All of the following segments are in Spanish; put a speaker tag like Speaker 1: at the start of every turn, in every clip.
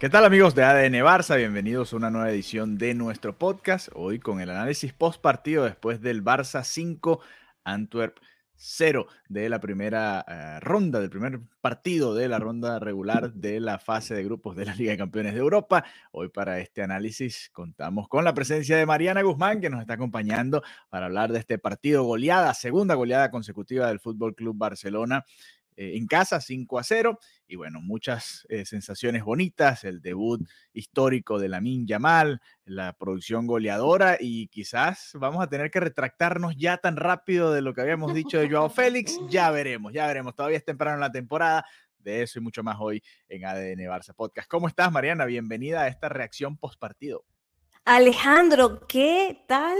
Speaker 1: ¿Qué tal amigos de ADN Barça? Bienvenidos a una nueva edición de nuestro podcast. Hoy con el análisis post partido después del Barça 5, Antwerp 0 de la primera eh, ronda, del primer partido de la ronda regular de la fase de grupos de la Liga de Campeones de Europa. Hoy para este análisis contamos con la presencia de Mariana Guzmán que nos está acompañando para hablar de este partido goleada, segunda goleada consecutiva del Fútbol Club Barcelona eh, en casa 5 a 0 y bueno, muchas eh, sensaciones bonitas, el debut histórico de Lamin Yamal, la producción goleadora y quizás vamos a tener que retractarnos ya tan rápido de lo que habíamos dicho de Joao Félix, ya veremos, ya veremos, todavía es temprano en la temporada, de eso y mucho más hoy en ADN Barça Podcast. ¿Cómo estás, Mariana? Bienvenida a esta reacción post partido.
Speaker 2: Alejandro, ¿qué tal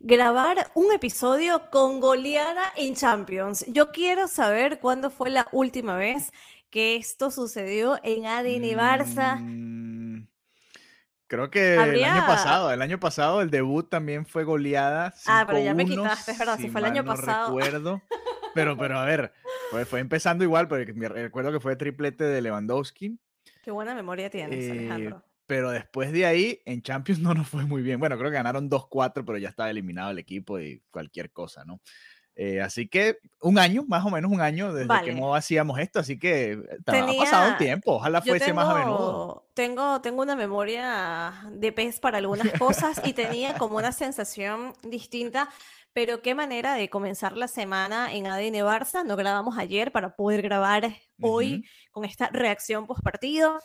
Speaker 2: grabar un episodio con goleada en Champions? Yo quiero saber cuándo fue la última vez que esto sucedió en ADN Barça.
Speaker 1: Mm, creo que el año pasado, el año pasado el debut también fue goleada.
Speaker 2: Ah, pero ya me
Speaker 1: 5-1,
Speaker 2: quitaste, es verdad, si fue el año
Speaker 1: no
Speaker 2: pasado.
Speaker 1: recuerdo. Pero, pero a ver, fue, fue empezando igual, porque me recuerdo que fue triplete de Lewandowski.
Speaker 2: Qué buena memoria tienes,
Speaker 1: eh,
Speaker 2: Alejandro.
Speaker 1: pero después de ahí, en Champions no nos fue muy bien. Bueno, creo que ganaron 2-4, pero ya estaba eliminado el equipo y cualquier cosa, ¿no? Eh, así que un año, más o menos un año desde que
Speaker 2: Vale.
Speaker 1: no hacíamos esto, así que eh, ha pasado un
Speaker 2: Tenía-
Speaker 1: tiempo, ojalá fuese más a menudo.
Speaker 2: tengo, tengo, tengo una memoria de pez para algunas cosas y tenía como una sensación distinta, pero qué manera de comenzar la semana en ADN Barça. No grabamos ayer para poder grabar hoy
Speaker 1: Ujú.
Speaker 2: con esta reacción post partido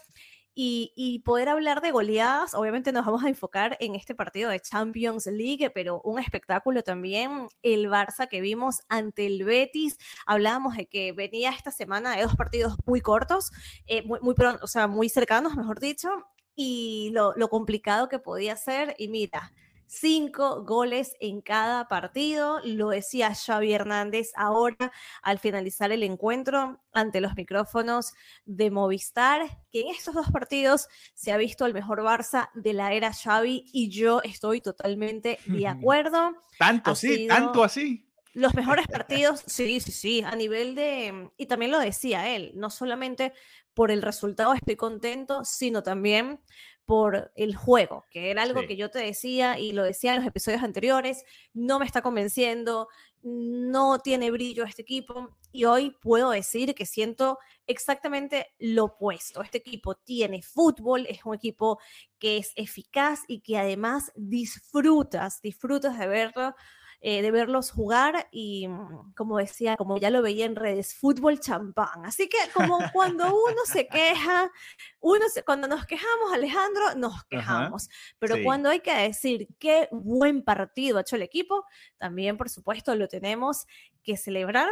Speaker 2: y, poder hablar de goleadas. Obviamente nos vamos a enfocar en este partido de Champions League, pero un espectáculo también, el Barça que vimos ante el Betis. Hablábamos de que venía esta semana de dos partidos muy cortos, eh, muy, muy pron- o sea, muy cercanos, mejor dicho, y lo, lo complicado que podía ser. Y mira, cinco goles en cada partido, lo decía Xavi Hernández ahora al finalizar el encuentro ante los micrófonos de Movistar, que en estos dos partidos se ha visto el mejor Barça de la era Xavi y yo estoy totalmente de acuerdo.
Speaker 1: Tanto
Speaker 2: ha
Speaker 1: así, tanto así.
Speaker 2: Los mejores partidos, sí, sí, sí, a nivel de, y también lo decía él, no solamente por el resultado estoy contento, sino también por el juego, que era algo
Speaker 1: Sí.
Speaker 2: que yo te decía y lo decía en los episodios anteriores, no me está convenciendo, no tiene brillo este equipo y hoy puedo decir que siento exactamente lo opuesto. Este equipo tiene fútbol, es un equipo que es eficaz y que además disfrutas, disfrutas de verlo eh, de verlos jugar y, mm, como decía, como ya lo veía en redes, fútbol champán. Así que como cuando uno se queja, uno se- cuando nos quejamos, Alejandro, nos quejamos. Pero
Speaker 1: sí.
Speaker 2: cuando hay que decir qué buen partido ha hecho el equipo, también, por supuesto, lo tenemos que celebrar.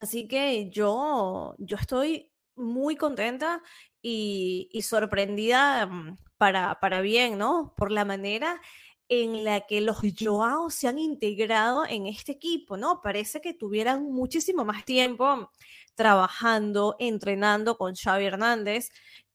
Speaker 2: Así que yo, yo estoy muy contenta y, y sorprendida mm, para, para bien, ¿no? Por la manera en la que los Joao se han integrado en este equipo, ¿no? Parece que tuvieran muchísimo más tiempo trabajando, entrenando con Xavi Hernández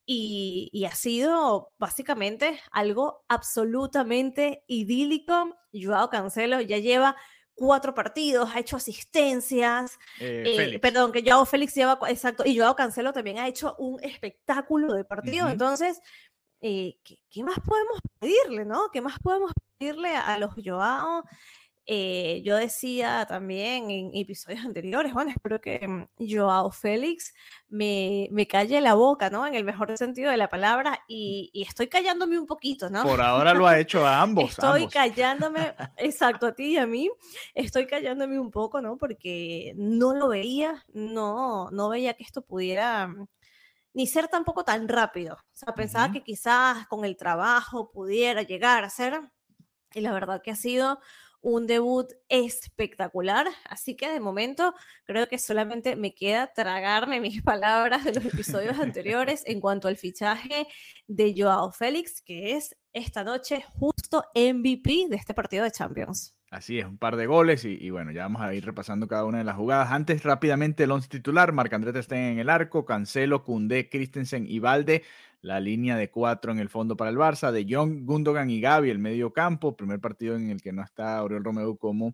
Speaker 2: y, y ha sido básicamente algo absolutamente idílico. Joao Cancelo ya lleva cuatro partidos, ha hecho asistencias,
Speaker 1: Eh,
Speaker 2: eh, perdón, que Joao Félix lleva, exacto, y Joao Cancelo también ha hecho un espectáculo de partido. Entonces, eh, ¿qué, qué más podemos pedirle, no? ¿Qué más podemos pedirle a, a los Joao? eh, yo decía también en episodios anteriores, bueno, espero que mm, Joao Félix me, me calle la boca, ¿no? En el mejor sentido de la palabra y, estoy callándome un poquito, ¿no?
Speaker 1: Por ahora lo ha hecho a ambos.
Speaker 2: Estoy callándome, exacto, a ti y a mí, estoy callándome un poco, ¿no? Porque no lo veía, no, no veía que esto pudiera mm, ni ser tampoco tan rápido. O sea, pensaba que quizás con el trabajo pudiera llegar a ser, y la verdad que ha sido un debut espectacular, así que de momento creo que solamente me queda tragarme mis palabras de los episodios anteriores en cuanto al fichaje de Joao Félix, que es esta noche justo MVP de este partido de Champions.
Speaker 1: Así es, un par de goles y, bueno, ya vamos a ir repasando cada una de las jugadas. Antes, rápidamente, el once titular, Marc-André está en el arco, Cancelo, Cundé, Christensen y Valde, la línea de cuatro en el fondo para el Barça, de Jong, Gundogan y Gaby, el medio campo, primer partido en el que no está Oriol Romeo como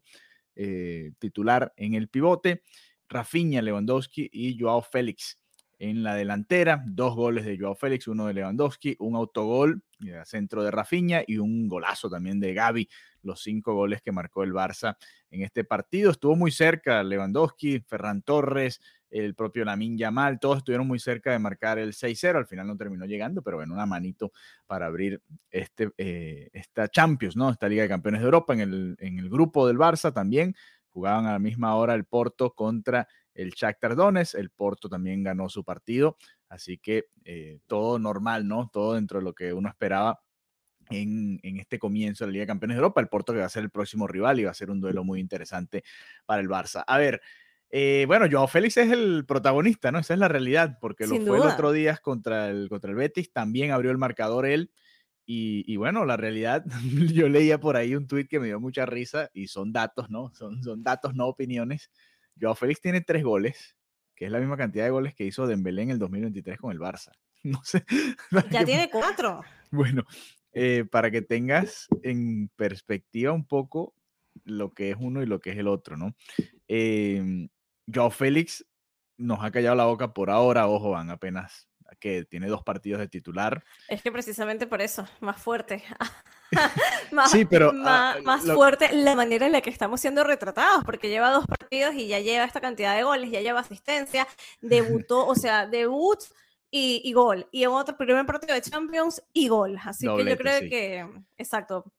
Speaker 1: eh, titular en el pivote, Rafinha, Lewandowski y Joao Félix en la delantera, dos goles de Joao Félix, uno de Lewandowski, un autogol eh, centro de Rafinha y un golazo también de Gaby los cinco goles que marcó el Barça en este partido. Estuvo muy cerca Lewandowski, Ferran Torres, el propio Lamin Yamal, todos estuvieron muy cerca de marcar el 6-0. Al final no terminó llegando, pero bueno, una manito para abrir este, eh, esta Champions, ¿no? Esta Liga de Campeones de Europa en el, en el grupo del Barça también. Jugaban a la misma hora el Porto contra el Shakhtar Donetsk. El Porto también ganó su partido, así que eh, todo normal, ¿no? Todo dentro de lo que uno esperaba en, este comienzo de la Liga de Campeones de Europa. El Porto que va a ser el próximo rival y va a ser un duelo muy interesante para el Barça. A ver, eh, bueno, Joao Félix es el protagonista, ¿no? Esa es la realidad, porque lo fue el otro día contra el, contra el Betis, también abrió el marcador él. Y, bueno, la realidad, yo leía por ahí un tuit que me dio mucha risa y son datos, ¿no? Son, son datos, no opiniones. Joao Félix tiene tres goles, que es la misma cantidad de goles que hizo Dembélé en el 2023 con el Barça. No sé.
Speaker 2: Ya tiene cuatro.
Speaker 1: Bueno, eh, para que tengas en perspectiva un poco lo que es uno y lo que es el otro, ¿no? Eh, Joao Félix nos ha callado la boca por ahora, ojo, van apenas que tiene dos partidos de titular.
Speaker 2: Es que precisamente por eso, más fuerte. más, sí, pero, ah, más, fuerte la manera en la que estamos siendo retratados, porque lleva dos partidos y ya lleva esta cantidad de goles, ya lleva asistencia, debutó, o sea, debut y, gol. Y en otro primer partido de Champions y gol. Así que yo creo que, exacto.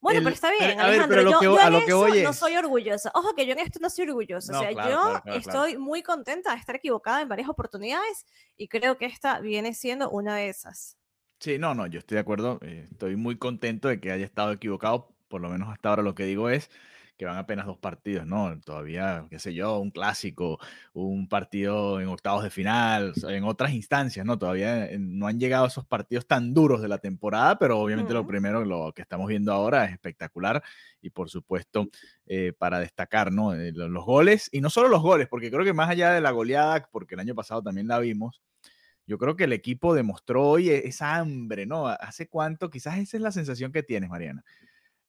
Speaker 2: Bueno, pero está bien, Alejandro. yo, a lo que voy no soy orgullosa. Ojo que yo en esto no soy orgullosa. o sea, yo estoy muy contenta de estar equivocada en varias oportunidades y creo que esta viene siendo una de esas.
Speaker 1: Sí, no, no, yo estoy de acuerdo. Eh, estoy muy contento de que haya estado equivocado. Por lo menos hasta ahora lo que digo es que van apenas dos partidos, ¿no? Todavía, qué sé yo, un clásico, un partido en octavos de final, en otras instancias, ¿no? Todavía eh, no han llegado esos partidos tan duros de la temporada, pero obviamente lo primero, lo que estamos viendo ahora es espectacular y por supuesto eh, para destacar, ¿no? Los goles y no solo los goles, porque creo que más allá de la goleada, porque el año pasado también la vimos, yo creo que el equipo demostró hoy esa hambre, ¿no? ¿Hace cuánto? Quizás esa es la sensación que tienes, Mariana.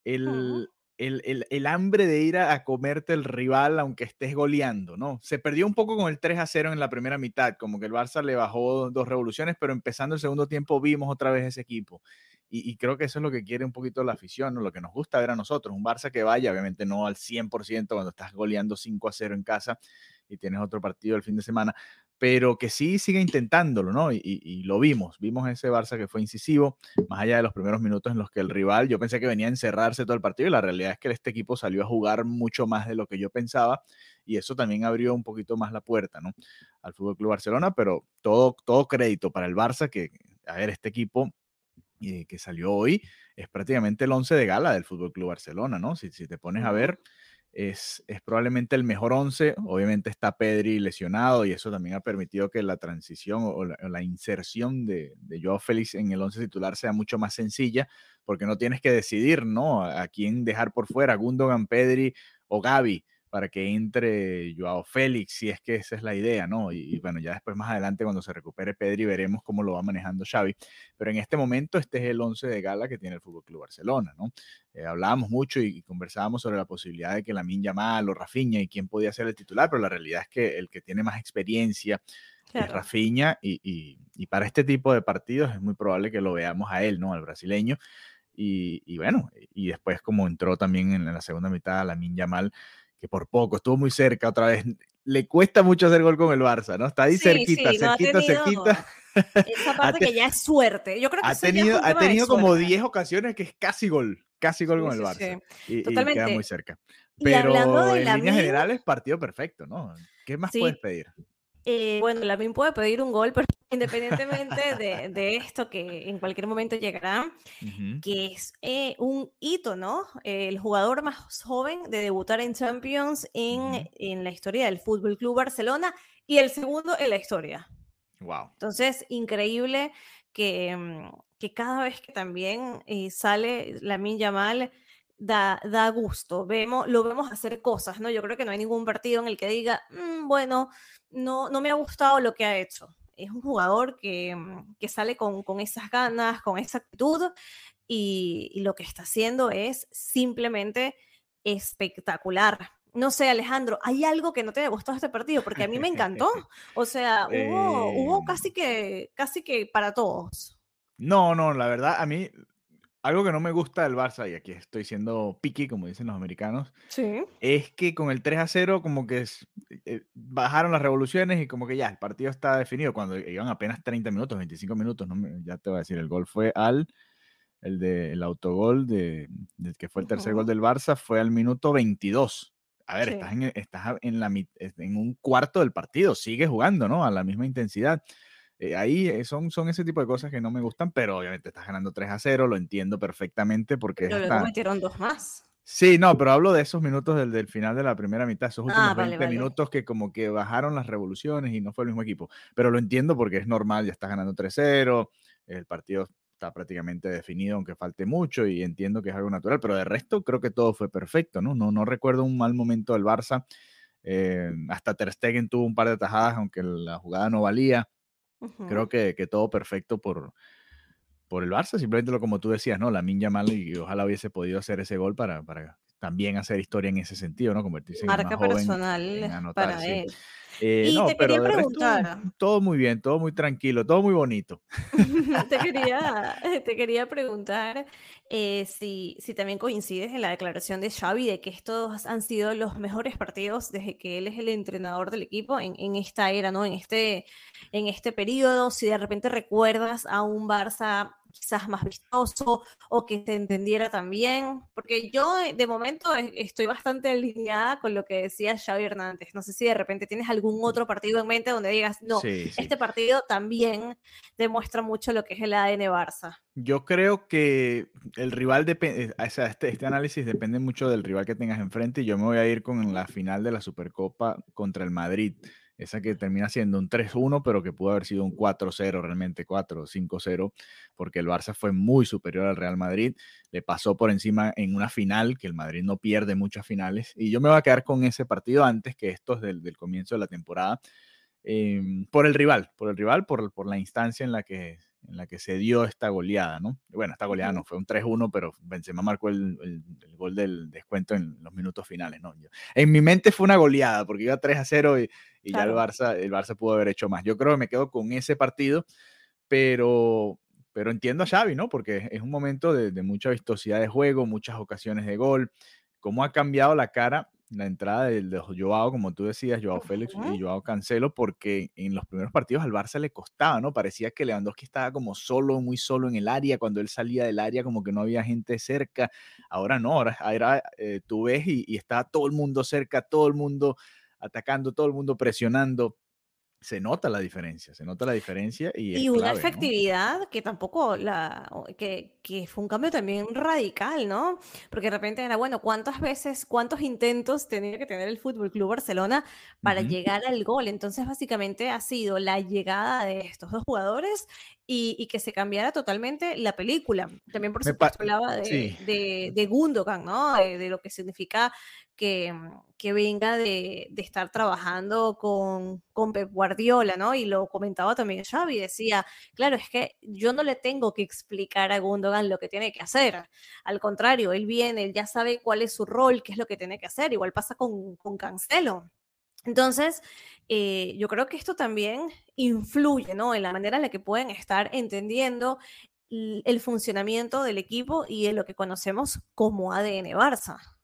Speaker 1: El, el, hambre de ir a, comerte el rival aunque estés goleando, ¿no? Se perdió un poco con el 3 a 0 en la primera mitad, como que el Barça le bajó dos revoluciones, pero empezando el segundo tiempo vimos otra vez ese equipo. Y, creo que eso es lo que quiere un poquito la afición, ¿no? lo que nos gusta ver a nosotros, un Barça que vaya, obviamente no al 100% cuando estás goleando 5 a 0 en casa y tienes otro partido el fin de semana, pero que sí sigue intentándolo, ¿no? Y, lo vimos, vimos ese Barça que fue incisivo, más allá de los primeros minutos en los que el rival, yo pensé que venía a encerrarse todo el partido y la realidad es que este equipo salió a jugar mucho más de lo que yo pensaba y eso también abrió un poquito más la puerta, ¿no? Al Fútbol Club Barcelona, pero todo, todo crédito para el Barça que, a ver, este equipo eh, que salió hoy es prácticamente el 11 de gala del Fútbol Club Barcelona, ¿no? Si, si te pones a ver es, probablemente el mejor 11. Obviamente está Pedri lesionado y eso también ha permitido que la transición o la, inserción de, de, Joao Félix en el 11 titular sea mucho más sencilla porque no tienes que decidir, ¿no? A quién dejar por fuera, Gundogan, Pedri o Gaby para que entre Joao Félix, si es que esa es la idea, ¿no? Y, bueno, ya después más adelante cuando se recupere Pedri veremos cómo lo va manejando Xavi, pero en este momento este es el 11 de gala que tiene el Fútbol Club Barcelona, ¿no? Eh, hablábamos mucho y, conversábamos sobre la posibilidad de que la Yamal o Rafinha y quién podía ser el titular, pero la realidad es que el que tiene más experiencia es Rafinha y, y para este tipo de partidos es muy probable que lo veamos a él, ¿no? Al brasileño. Y, bueno, y después como entró también en la segunda mitad la Minja Mal, que por poco estuvo muy cerca otra vez. Le cuesta mucho hacer gol con el Barça, ¿no? Está ahí cerquita, cerquita, cerquita.
Speaker 2: Esa parte que ya es suerte. Yo creo que
Speaker 1: ha tenido, ha tenido como 10 ocasiones que es casi gol, casi gol con el Barça. Y, Totalmente. queda muy cerca. Pero en líneas generales, partido perfecto, ¿no? ¿Qué más puedes pedir?
Speaker 2: Eh, bueno, la puede pedir un gol, pero independientemente de, esto que en cualquier momento llegará, que es eh, un hito, ¿no? el jugador más joven de debutar en Champions en, en la historia del Fútbol Club Barcelona y el segundo en la historia.
Speaker 1: Wow.
Speaker 2: Entonces, increíble que, mm, que cada vez que también eh, sale la Min Yamal, da, da gusto. Vemos, lo vemos hacer cosas, ¿no? Yo creo que no hay ningún partido en el que diga, mm, bueno, no, no me ha gustado lo que ha hecho. Es un jugador que, mm, que sale con, con, esas ganas, con esa actitud, y, y, lo que está haciendo es simplemente espectacular. No sé, Alejandro, ¿hay algo que no te haya gustado este partido? Porque a mí me encantó. O sea, hubo, hubo em. casi, que, casi que para todos.
Speaker 1: No, no, la verdad, a mí algo que no me gusta del Barça, y aquí estoy siendo picky, como dicen los americanos, es que con el 3 a 0 como que eh, bajaron las revoluciones y como que ya, el partido está definido. Cuando iban apenas 30 minutos, 25 minutos, no ya te voy a decir, el gol fue al, el, de, el autogol de, que fue el tercer gol del Barça, fue al minuto 22. A ver, estás, en, estás en, la, en un cuarto del partido, sigue jugando, ¿no? A la misma intensidad. Eh, ahí eh, son, son ese tipo de cosas que no me gustan, pero obviamente estás ganando 3 a 0, lo entiendo perfectamente porque...
Speaker 2: Pero luego metieron dos más.
Speaker 1: Sí, no, pero hablo de esos minutos del, del final de la primera mitad, esos últimos 20 ah, minutos que como que bajaron las revoluciones y no fue el mismo equipo. Pero lo entiendo porque es normal, ya estás ganando 3-0, el partido está prácticamente definido, aunque falte mucho, y entiendo que es algo natural, pero de resto creo que todo fue perfecto, ¿no? No, no recuerdo un mal momento del Barça. Eh, hasta Ter Stegen tuvo un par de tajadas, aunque la jugada no valía. Creo que, todo perfecto por, por el Barça, simplemente lo como tú decías, ¿no? La Minja Mal y ojalá hubiese podido hacer ese gol para, para también hacer historia en ese sentido, ¿no? Convertirse
Speaker 2: en más personal para él.
Speaker 1: Eh, y te quería preguntar. todo muy bien, todo muy tranquilo, todo muy bonito.
Speaker 2: te, quería, te quería preguntar eh, si, si también coincides en la declaración de Xavi de que estos han sido los mejores partidos desde que él es el entrenador del equipo en, en esta era, ¿no? En este, en este periodo, si de repente recuerdas a un Barça quizás más vistoso o que se entendiera también, porque yo eh, de momento estoy bastante alineada con lo que decía Xavi Hernández. No sé si de repente tienes algún otro partido en mente donde digas, no, este partido también demuestra mucho lo que es el ADN Barça.
Speaker 1: Yo creo que el rival depende, o sea, este, este análisis depende mucho del rival que tengas enfrente y yo me voy a ir con la final de la Supercopa contra el Madrid esa que termina siendo un 3-1, pero que pudo haber sido un 4-0, realmente 4-5-0, porque el Barça fue muy superior al Real Madrid, le pasó por encima en una final, que el Madrid no pierde muchas finales, y yo me voy a quedar con ese partido antes que estos del, comienzo de la temporada, em, por el rival, por el rival, por la instancia en la que en la que se dio esta goleada, ¿no? Bueno, esta goleada no fue un 3-1, pero Benzema marcó el, el, gol del descuento en los minutos finales, ¿no? en mi mente fue una goleada, porque iba 3-0 y, y ya el Barça, el Barça pudo haber hecho más. Yo creo que me quedo con ese partido, pero, pero entiendo a Xavi, ¿no? Porque es un momento de, de mucha vistosidad de juego, muchas ocasiones de gol, cómo ha cambiado la cara la entrada de, de Joao, como tú decías, Joao Félix y Joao Cancelo, porque en los primeros partidos al Barça le costaba, ¿no? Parecía que Lewandowski estaba como solo, muy solo en el área, cuando él salía del área como que no había gente cerca. Ahora no, ahora, eh, tú ves y, y está todo el mundo cerca, todo el mundo atacando, todo el mundo presionando se nota la diferencia, se nota la diferencia y,
Speaker 2: y una efectividad que tampoco la que, que, fue un cambio también radical, ¿no? Porque de repente era bueno, ¿cuántas veces, cuántos intentos tenía que tener el Fútbol Club Barcelona para llegar al gol? Entonces, básicamente ha sido la llegada de estos dos jugadores y, y que se cambiara totalmente la película. También, por supuesto, hablaba de, de, de, Gundogan, ¿no? De, lo que significa que, que venga de, estar trabajando con, Pep Guardiola, ¿no? Y lo comentaba también Xavi, decía, claro, es que yo no le tengo que explicar a Gundogan lo que tiene que hacer. Al contrario, él viene, él ya sabe cuál es su rol, qué es lo que tiene que hacer. Igual pasa con, con Cancelo. Entonces, eh, yo creo que esto también influye, ¿no? En la manera en la que pueden estar entendiendo el funcionamiento del equipo y de lo que conocemos como ADN Barça.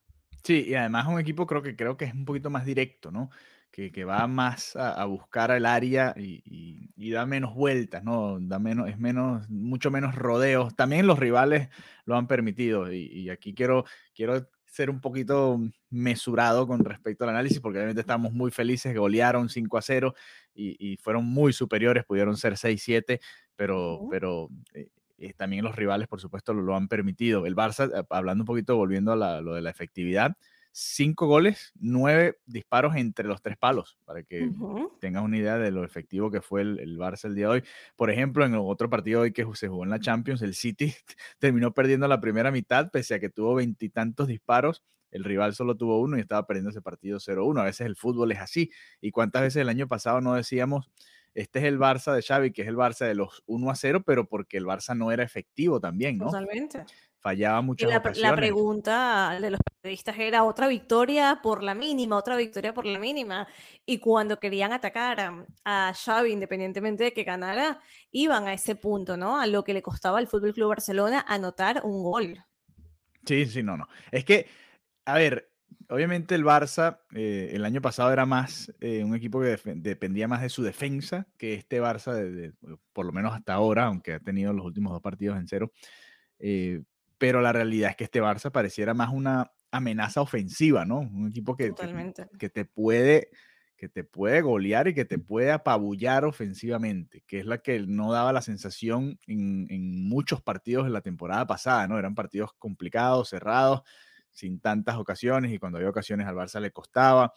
Speaker 1: Sí, y además un equipo creo que creo que es un poquito más directo, ¿no? Que, que va más a, buscar el área y, y, da menos vueltas, ¿no? Da menos, es menos, mucho menos rodeos. También los rivales lo han permitido. Y, y, aquí quiero, quiero ser un poquito mesurado con respecto al análisis, porque obviamente estamos muy felices, golearon 5 a 0 y, y fueron muy superiores, pudieron ser 6-7, pero, pero eh, eh, también los rivales, por supuesto, lo, han permitido. El Barça, eh, hablando un poquito, volviendo a lo de la efectividad, cinco goles, nueve disparos entre los tres palos, para que tengas una idea de lo efectivo que fue el, Barça el día de hoy. Por ejemplo, en otro partido hoy que se jugó en la Champions, el City terminó perdiendo la primera mitad, pese a que tuvo veintitantos disparos. El rival solo tuvo uno y estaba perdiendo ese partido 0-1. A veces el fútbol es así. ¿Y cuántas veces el año pasado no decíamos este es el Barça de Xavi, que es el Barça de los 1 a 0, pero porque el Barça no era efectivo también, ¿no?
Speaker 2: Totalmente.
Speaker 1: Fallaba muchas
Speaker 2: la. La pregunta de los periodistas era otra victoria por la mínima, otra victoria por la mínima. Y cuando querían atacar a, Xavi, independientemente de que ganara, iban a ese punto, ¿no? A lo que le costaba al Fútbol Club Barcelona anotar un gol.
Speaker 1: Sí, sí, no, no. Es que, a ver, obviamente el Barça eh, el año pasado era más eh, un equipo que dependía más de su defensa que este Barça, de, por lo menos hasta ahora, aunque ha tenido los últimos dos partidos en cero. Eh, pero la realidad es que este Barça pareciera más una amenaza ofensiva, ¿no? Un equipo que, que, te puede que te puede golear y que te puede apabullar ofensivamente, que es la que no daba la sensación en, en muchos partidos de la temporada pasada, ¿no? Eran partidos complicados, cerrados, sin tantas ocasiones y cuando había ocasiones al Barça le costaba.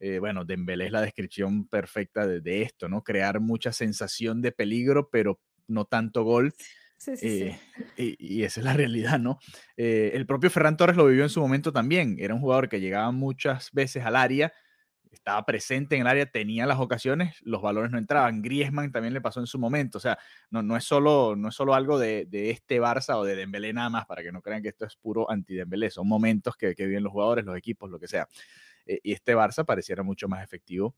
Speaker 1: Eh, bueno, Dembélé es la descripción perfecta de, esto, ¿no? Crear mucha sensación de peligro, pero no tanto gol. Sí, sí, sí. Eh, y, esa es la realidad, ¿no? Eh, el propio Ferran Torres lo vivió en su momento también. Era un jugador que llegaba muchas veces al área, estaba presente en el área, tenía las ocasiones, los valores no entraban. Griezmann también le pasó en su momento. O sea, no, no, es, solo, no es solo algo de, de este Barça o de Dembélé nada más, para que no crean que esto es puro anti-Dembélé. Son momentos que, que, viven los jugadores, los equipos, lo que sea. Eh, y este Barça pareciera mucho más efectivo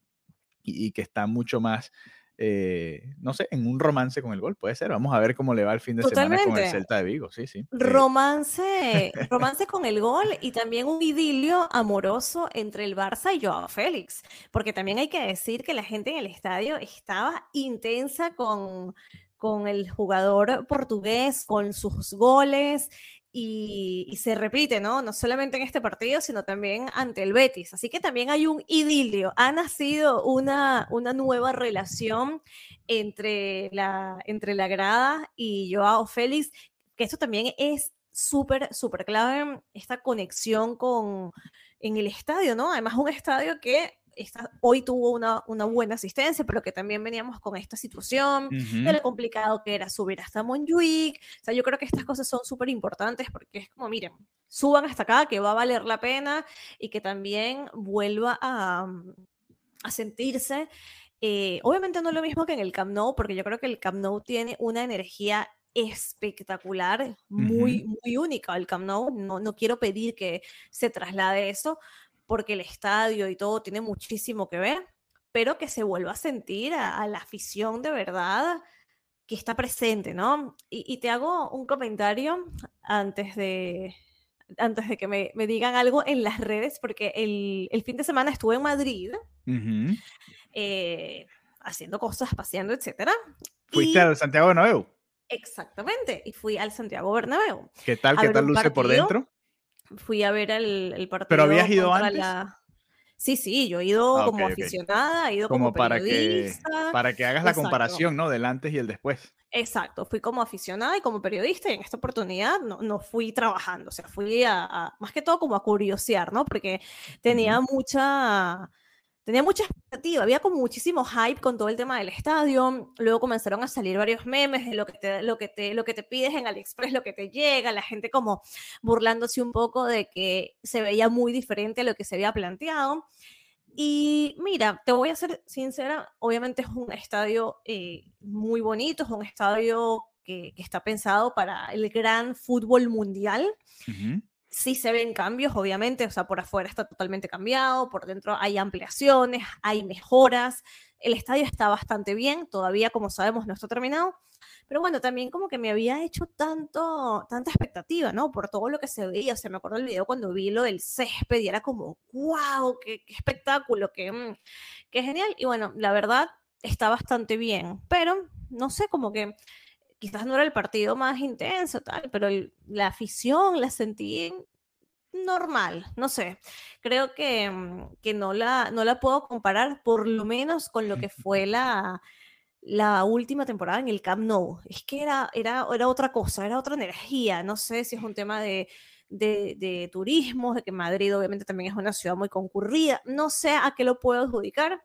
Speaker 1: y, y que está mucho más eh, no sé, en un romance con el gol, puede ser. Vamos a ver cómo le va el fin de semana con el Celta de Vigo, sí, sí.
Speaker 2: Romance, romance con el gol y también un idilio amoroso entre el Barça y Joao Félix, porque también hay que decir que la gente en el estadio estaba intensa con, con el jugador portugués, con sus goles, y, se repite, ¿no? No solamente en este partido, sino también ante el Betis. Así que también hay un idilio. Ha nacido una, una nueva relación entre la, entre la grada y Joao Félix, que esto también es súper, súper clave, esta conexión con, en el estadio, ¿no? Además, un estadio que hoy tuvo una, una, buena asistencia, pero que también veníamos con esta situación de lo complicado que era subir hasta Montjuic. O sea, yo creo que estas cosas son súper importantes porque es como, miren, suban hasta acá, que va a valer la pena y que también vuelva a, a sentirse. Eh, obviamente no es lo mismo que en el Camp Nou, porque yo creo que el Camp Nou tiene una energía espectacular, muy, muy única al Camp Nou. No, no quiero pedir que se traslade eso, porque el estadio y todo tiene muchísimo que ver, pero que se vuelva a sentir a, la afición de verdad que está presente, ¿no? Y, te hago un comentario antes de, antes de que me, digan algo en las redes, porque el, fin de semana estuve en Madrid eh, haciendo cosas, paseando, etc.
Speaker 1: ¿Fuiste al Santiago Bernabéu?
Speaker 2: Exactamente, y fui al Santiago Bernabéu.
Speaker 1: ¿Qué tal? ¿Qué tal luce por dentro?
Speaker 2: Fui a ver el, el partido.
Speaker 1: ¿Pero habías ido antes?
Speaker 2: Sí, sí, yo he ido ah, como aficionada, he ido como,
Speaker 1: para que para que hagas la comparación, ¿no? Del antes y el después.
Speaker 2: Exacto, fui como aficionada y como periodista y en esta oportunidad no, no fui trabajando, o sea, fui a, más que todo como a curiosear, ¿no? Porque tenía mucha tenía mucha expectativa, había como muchísimo hype con todo el tema del estadio, luego comenzaron a salir varios memes de lo que te, lo que te, lo que te pides en AliExpress, lo que te llega, la gente como burlándose un poco de que se veía muy diferente a lo que se había planteado. Y mira, te voy a ser sincera, obviamente es un estadio eh, muy bonito, es un estadio que, que, está pensado para el gran fútbol mundial sí se ven cambios, obviamente, o sea, por afuera está totalmente cambiado, por dentro hay ampliaciones, hay mejoras, el estadio está bastante bien, todavía como sabemos no está terminado, pero bueno, también como que me había hecho tanto, tanta expectativa, ¿no? Por todo lo que se veía, o sea, me acuerdo del video cuando vi lo del césped y era como, wow, qué, espectáculo, qué, mm, qué genial. Y bueno, la verdad está bastante bien, pero no sé, como que quizás no era el partido más intenso, tal, pero la afición la sentí normal, no sé. Creo que, mm, que no, la, no la puedo comparar por lo menos con lo que fue la, la última temporada en el Camp Nou. Es que era, era, era otra cosa, era otra energía. No sé si es un tema de, de, de, turismo, de que Madrid obviamente también es una ciudad muy concurrida. No sé a qué lo puedo adjudicar,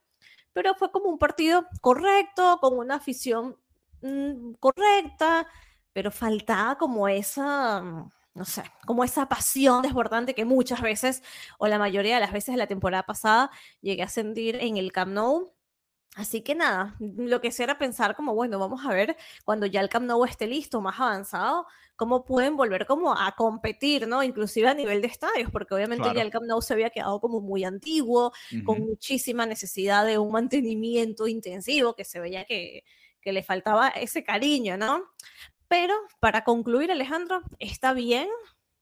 Speaker 2: pero fue como un partido correcto, con una afición mm, correcta, pero faltaba como esa, mm, no sé, como esa pasión desbordante que muchas veces, o la mayoría de las veces de la temporada pasada, llegué a sentir en el Camp Nou. Así que nada, lo que sea era pensar como, bueno, vamos a ver cuando ya el Camp Nou esté listo, más avanzado, cómo pueden volver como a competir, ¿no? Inclusive a nivel de estadios, porque obviamente ya el Camp Nou se había quedado como muy antiguo, con muchísima necesidad de un mantenimiento intensivo, que se veía que, que le faltaba ese cariño, ¿no? Pero para concluir, Alejandro, está bien,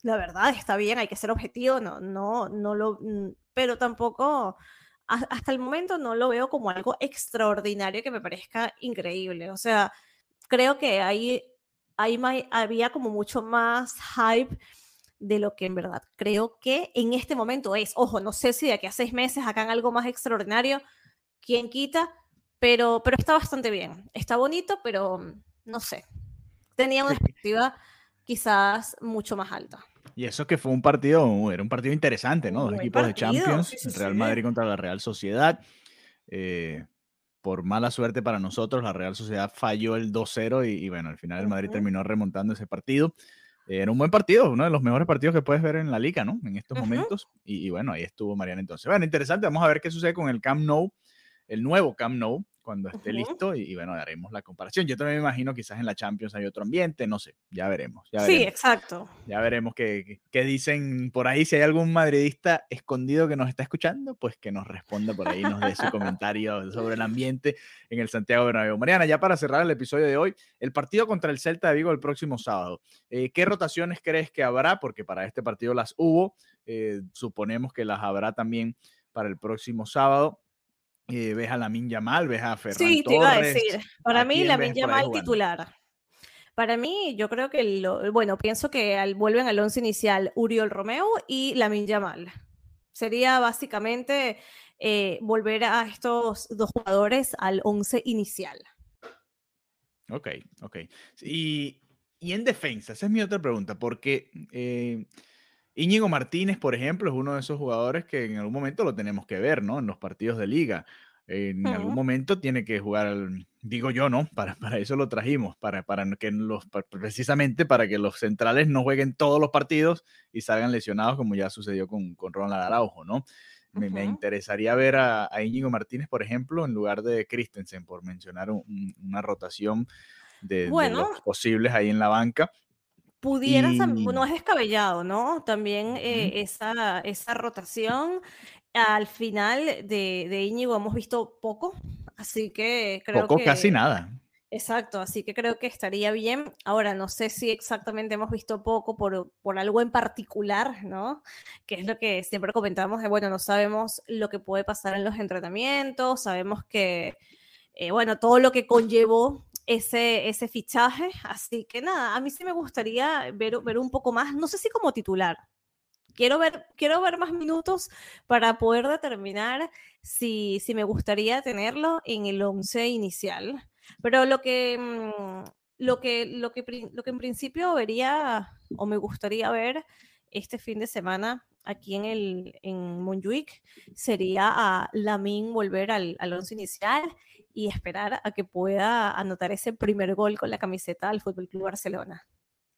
Speaker 2: la verdad, está bien, hay que ser objetivo, no, no, no lo, mm, pero tampoco hasta el momento no lo veo como algo extraordinario que me parezca increíble. O sea, creo que ahí, ahí había como mucho más hype de lo que en verdad creo que en este momento es. Ojo, no sé si de aquí a seis meses hagan algo más extraordinario, quién quita, pero, pero está bastante bien. Está bonito, pero no sé. Tenía una expectativa quizás mucho más alta.
Speaker 1: Y eso que fue un partido, era un partido interesante, ¿no? Dos equipos de Champions, Real Madrid contra la Real Sociedad. Eh, por mala suerte para nosotros, la Real Sociedad falló el 2-0 y, bueno, al final el Madrid terminó remontando ese partido. era un buen partido, uno de los mejores partidos que puedes ver en la liga, ¿no? En estos momentos. Y, y, bueno, ahí estuvo Mariana entonces. Bueno, interesante, vamos a ver qué sucede con el Camp Nou, el nuevo Camp Nou, cuando esté listo y, bueno, haremos la comparación. Yo también me imagino quizás en la Champions hay otro ambiente, no sé, ya veremos.
Speaker 2: sí, exacto.
Speaker 1: Ya veremos qué, qué, dicen por ahí. Si hay algún madridista escondido que nos está escuchando, pues que nos responda por ahí, nos dé su comentario sobre el ambiente en el Santiago Bernabéu. Mariana, ya para cerrar el episodio de hoy, el partido contra el Celta de Vigo el próximo sábado. Eh, ¿Qué rotaciones crees que habrá? Porque para este partido las hubo, eh, suponemos que las habrá también para el próximo sábado. Eh, ves a Lamin Yamal, ves a Ferran Sí, te iba a decir.
Speaker 2: Para mí, Lamin Yamal titular. Para mí, yo creo que, lo, bueno, pienso que al, vuelven al once inicial Uriol Romeo y Lamin Yamal. Sería básicamente eh, volver a estos dos jugadores al once inicial.
Speaker 1: Ok, ok. Y, y, en defensa, esa es mi otra pregunta, porque eh, Íñigo Martínez, por ejemplo, es uno de esos jugadores que en algún momento lo tenemos que ver, ¿no? En los partidos de liga. En algún momento tiene que jugar, digo yo, ¿no? Para, para eso lo trajimos, para, para que los, precisamente para que los centrales no jueguen todos los partidos y salgan lesionados, como ya sucedió con, con Ronald Araujo, ¿no? Me, interesaría ver a, Íñigo Martínez, por ejemplo, en lugar de Christensen, por mencionar una rotación de, los posibles ahí en la banca.
Speaker 2: Pudieras, no es descabellado, ¿no? También eh, esa, esa rotación. Al final de, de Íñigo hemos visto poco, así que creo
Speaker 1: poco, casi nada.
Speaker 2: Exacto, así que creo que estaría bien. Ahora, no sé si exactamente hemos visto poco por, por algo en particular, ¿no? Que es lo que siempre comentamos, de, bueno, no sabemos lo que puede pasar en los entrenamientos, sabemos que, eh, bueno, todo lo que conllevó ese, ese fichaje. Así que nada, a mí sí me gustaría ver, ver un poco más, no sé si como titular. Quiero ver, quiero ver más minutos para poder determinar si, si me gustaría tenerlo en el 11 inicial. Pero lo que, mm, lo que, lo que, lo que en principio vería o me gustaría ver este fin de semana aquí en, el, en Montjuic sería a Lamin volver al, al once inicial y esperar a que pueda anotar ese primer gol con la camiseta del Fútbol Club Barcelona.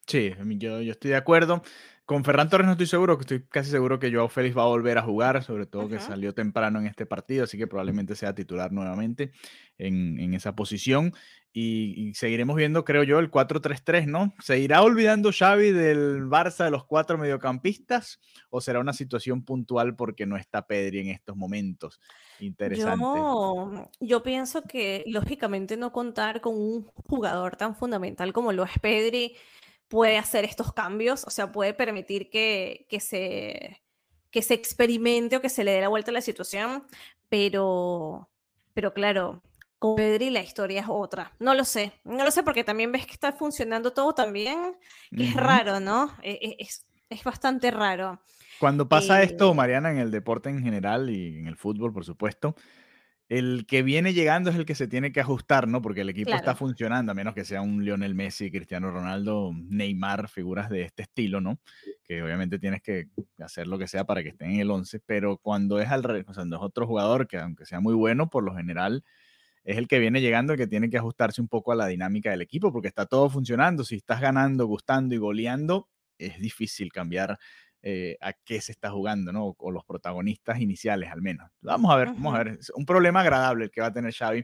Speaker 1: Sí, yo, yo estoy de acuerdo. Con Ferran Torres no estoy seguro, que estoy casi seguro que Joao Félix va a volver a jugar, sobre todo que salió temprano en este partido, así que probablemente sea titular nuevamente en, en esa posición. Y, seguiremos viendo, creo yo, el 4-3-3, ¿no? ¿Se irá olvidando Xavi del Barça de los cuatro mediocampistas o será una situación puntual porque no está Pedri en estos momentos? Interesante.
Speaker 2: Yo, yo pienso que lógicamente no contar con un jugador tan fundamental como lo es Pedri puede hacer estos cambios, o sea, puede permitir que, que, se, que se experimente o que se le dé la vuelta a la situación, pero, pero claro, con Pedri la historia es otra. No lo sé, no lo sé porque también ves que está funcionando todo también, que es raro, ¿no? E, e, es, es, bastante raro.
Speaker 1: Cuando pasa esto, eh, Mariana, en el deporte en general y en el fútbol, por supuesto, el que viene llegando es el que se tiene que ajustar, ¿no? Porque el equipo está funcionando, a menos que sea un Lionel Messi, Cristiano Ronaldo, Neymar, figuras de este estilo, ¿no? Que obviamente tienes que hacer lo que sea para que estén en el 11, pero cuando es al revés, cuando es otro jugador que aunque sea muy bueno, por lo general es el que viene llegando, el que tiene que ajustarse un poco a la dinámica del equipo, porque está todo funcionando. Si estás ganando, gustando y goleando, es difícil cambiar eh, a qué se está jugando, ¿no? O, los protagonistas iniciales al menos. Vamos a ver, vamos a ver. Es un problema agradable el que va a tener Xavi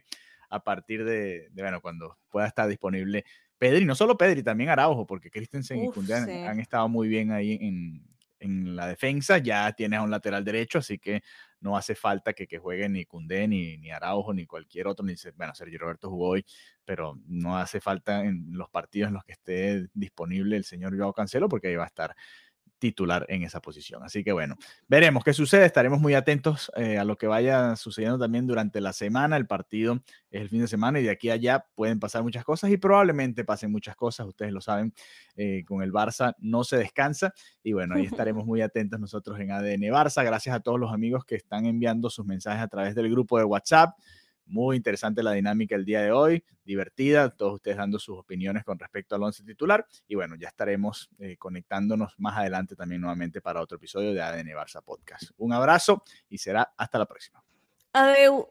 Speaker 1: a partir de, bueno, cuando pueda estar disponible Pedri, no solo Pedri, también Araujo, porque Christensen y Koundé han, estado muy bien ahí en, en, la defensa. Ya tienes a un lateral derecho, así que no hace falta que, que juegue ni Koundé, ni, ni Araujo, ni cualquier otro. Ni, bueno, Sergio Roberto jugó hoy, pero no hace falta en los partidos en los que esté disponible el señor Joao Cancelo, porque ahí va a estar titular en esa posición. Así que bueno, veremos qué sucede. Estaremos muy atentos eh, a lo que vaya sucediendo también durante la semana. El partido es el fin de semana y de aquí a allá pueden pasar muchas cosas y probablemente pasen muchas cosas. Ustedes lo saben, eh, con el Barça no se descansa y bueno, ahí estaremos muy atentos nosotros en ADN Barça. Gracias a todos los amigos que están enviando sus mensajes a través del grupo de WhatsApp. Muy interesante la dinámica el día de hoy, divertida, todos ustedes dando sus opiniones con respecto al once titular. Y bueno, ya estaremos eh, conectándonos más adelante también nuevamente para otro episodio de ADN Barça Podcast. Un abrazo y será hasta la próxima.
Speaker 2: Adeu.